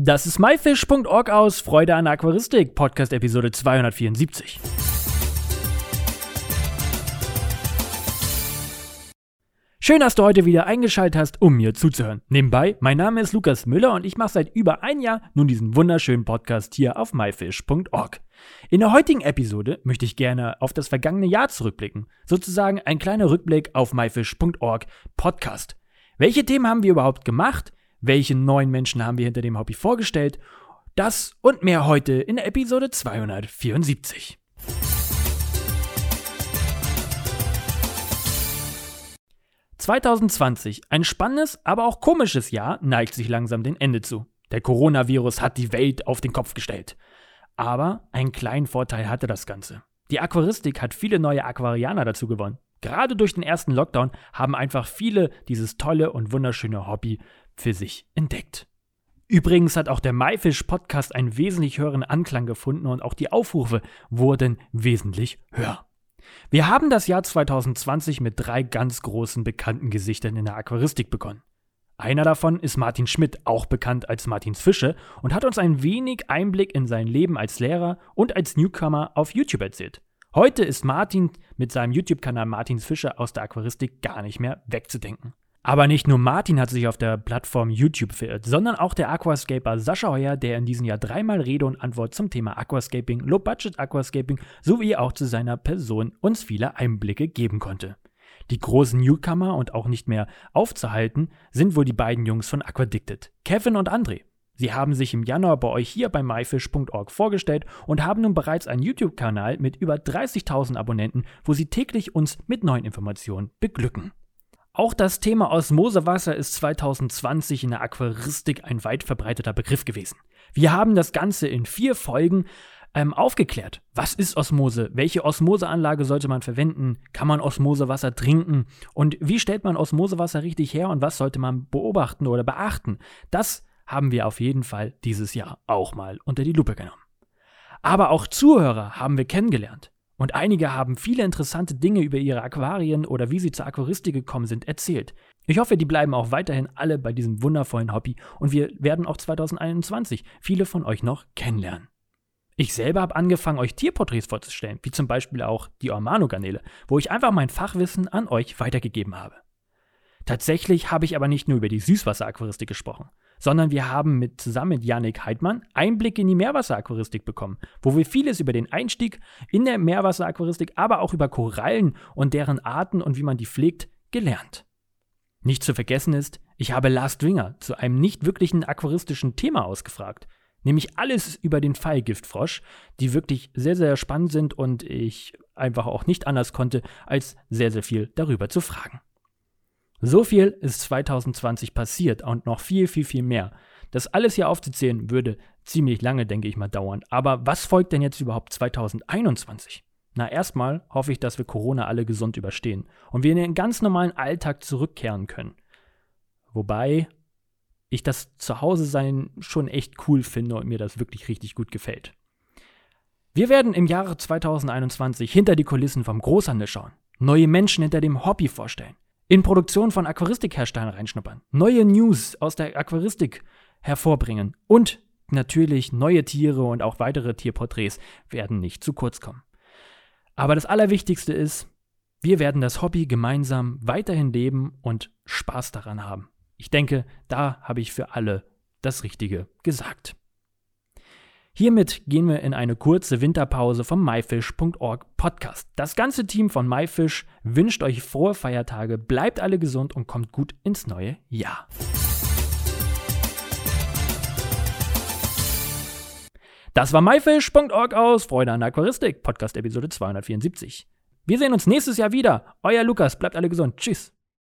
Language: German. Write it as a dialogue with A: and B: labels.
A: Das ist myfish.org aus Freude an Aquaristik, Podcast Episode 274. Schön, dass du heute wieder eingeschaltet hast, um mir zuzuhören. Nebenbei, mein Name ist Lukas Müller und ich mache seit über ein Jahr nun diesen wunderschönen Podcast hier auf myfish.org. In der heutigen Episode möchte ich gerne auf das vergangene Jahr zurückblicken. Sozusagen ein kleiner Rückblick auf myfish.org Podcast. Welche Themen haben wir überhaupt gemacht? Welche neuen Menschen haben wir hinter dem Hobby vorgestellt? Das und mehr heute in Episode 274. 2020, ein spannendes, aber auch komisches Jahr, neigt sich langsam dem Ende zu. Der Coronavirus hat die Welt auf den Kopf gestellt. Aber einen kleinen Vorteil hatte das Ganze. Die Aquaristik hat viele neue Aquarianer dazu gewonnen. Gerade durch den ersten Lockdown haben einfach viele dieses tolle und wunderschöne Hobby für sich entdeckt. Übrigens hat auch der MyFish Podcast einen wesentlich höheren Anklang gefunden und auch die Aufrufe wurden wesentlich höher. Wir haben das Jahr 2020 mit drei ganz großen bekannten Gesichtern in der Aquaristik begonnen. Einer davon ist Martin Schmidt, auch bekannt als Martins Fische, und hat uns ein wenig Einblick in sein Leben als Lehrer und als Newcomer auf YouTube erzählt. Heute ist Martin mit seinem YouTube-Kanal Martins Fische aus der Aquaristik gar nicht mehr wegzudenken. Aber nicht nur Martin hat sich auf der Plattform YouTube verirrt, sondern auch der Aquascaper Sascha Heuer, der in diesem Jahr dreimal Rede und Antwort zum Thema Aquascaping, Low-Budget Aquascaping sowie auch zu seiner Person uns viele Einblicke geben konnte. Die großen Newcomer und auch nicht mehr aufzuhalten sind wohl die beiden Jungs von Aquadicted, Kevin und André. Sie haben sich im Januar bei euch hier bei myfish.org vorgestellt und haben nun bereits einen YouTube-Kanal mit über 30.000 Abonnenten, wo sie täglich uns mit neuen Informationen beglücken. Auch das Thema Osmosewasser ist 2020 in der Aquaristik ein weit verbreiteter Begriff gewesen. Wir haben das Ganze in vier Folgen ähm, aufgeklärt. Was ist Osmose? Welche Osmoseanlage sollte man verwenden? Kann man Osmosewasser trinken? Und wie stellt man Osmosewasser richtig her und was sollte man beobachten oder beachten? Das haben wir auf jeden Fall dieses Jahr auch mal unter die Lupe genommen. Aber auch Zuhörer haben wir kennengelernt. Und einige haben viele interessante Dinge über ihre Aquarien oder wie sie zur Aquaristik gekommen sind erzählt. Ich hoffe, die bleiben auch weiterhin alle bei diesem wundervollen Hobby und wir werden auch 2021 viele von euch noch kennenlernen. Ich selber habe angefangen, euch Tierporträts vorzustellen, wie zum Beispiel auch die Ormano-Garnele, wo ich einfach mein Fachwissen an euch weitergegeben habe. Tatsächlich habe ich aber nicht nur über die Süßwasseraquaristik gesprochen, sondern wir haben mit, zusammen mit Yannick Heidmann Einblick in die Meerwasseraquaristik bekommen, wo wir vieles über den Einstieg in der Meerwasseraquaristik, aber auch über Korallen und deren Arten und wie man die pflegt, gelernt. Nicht zu vergessen ist, ich habe Lars Dwinger zu einem nicht wirklichen aquaristischen Thema ausgefragt, nämlich alles über den Pfeilgiftfrosch, die wirklich sehr, sehr spannend sind und ich einfach auch nicht anders konnte, als sehr, sehr viel darüber zu fragen. So viel ist 2020 passiert und noch viel, viel, viel mehr. Das alles hier aufzuzählen würde ziemlich lange, denke ich mal, dauern. Aber was folgt denn jetzt überhaupt 2021? Na, erstmal hoffe ich, dass wir Corona alle gesund überstehen und wir in den ganz normalen Alltag zurückkehren können. Wobei ich das Zuhause-Sein schon echt cool finde und mir das wirklich richtig gut gefällt. Wir werden im Jahre 2021 hinter die Kulissen vom Großhandel schauen, neue Menschen hinter dem Hobby vorstellen, in Produktion von Aquaristikherstellern reinschnuppern, neue News aus der Aquaristik hervorbringen und natürlich neue Tiere und auch weitere Tierporträts werden nicht zu kurz kommen. Aber das Allerwichtigste ist, wir werden das Hobby gemeinsam weiterhin leben und Spaß daran haben. Ich denke, da habe ich für alle das Richtige gesagt. Hiermit gehen wir in eine kurze Winterpause vom myfish.org Podcast. Das ganze Team von myfish wünscht euch frohe Feiertage, bleibt alle gesund und kommt gut ins neue Jahr. Das war myfish.org aus Freude an der Aquaristik, Podcast Episode 274. Wir sehen uns nächstes Jahr wieder. Euer Lukas, bleibt alle gesund. Tschüss.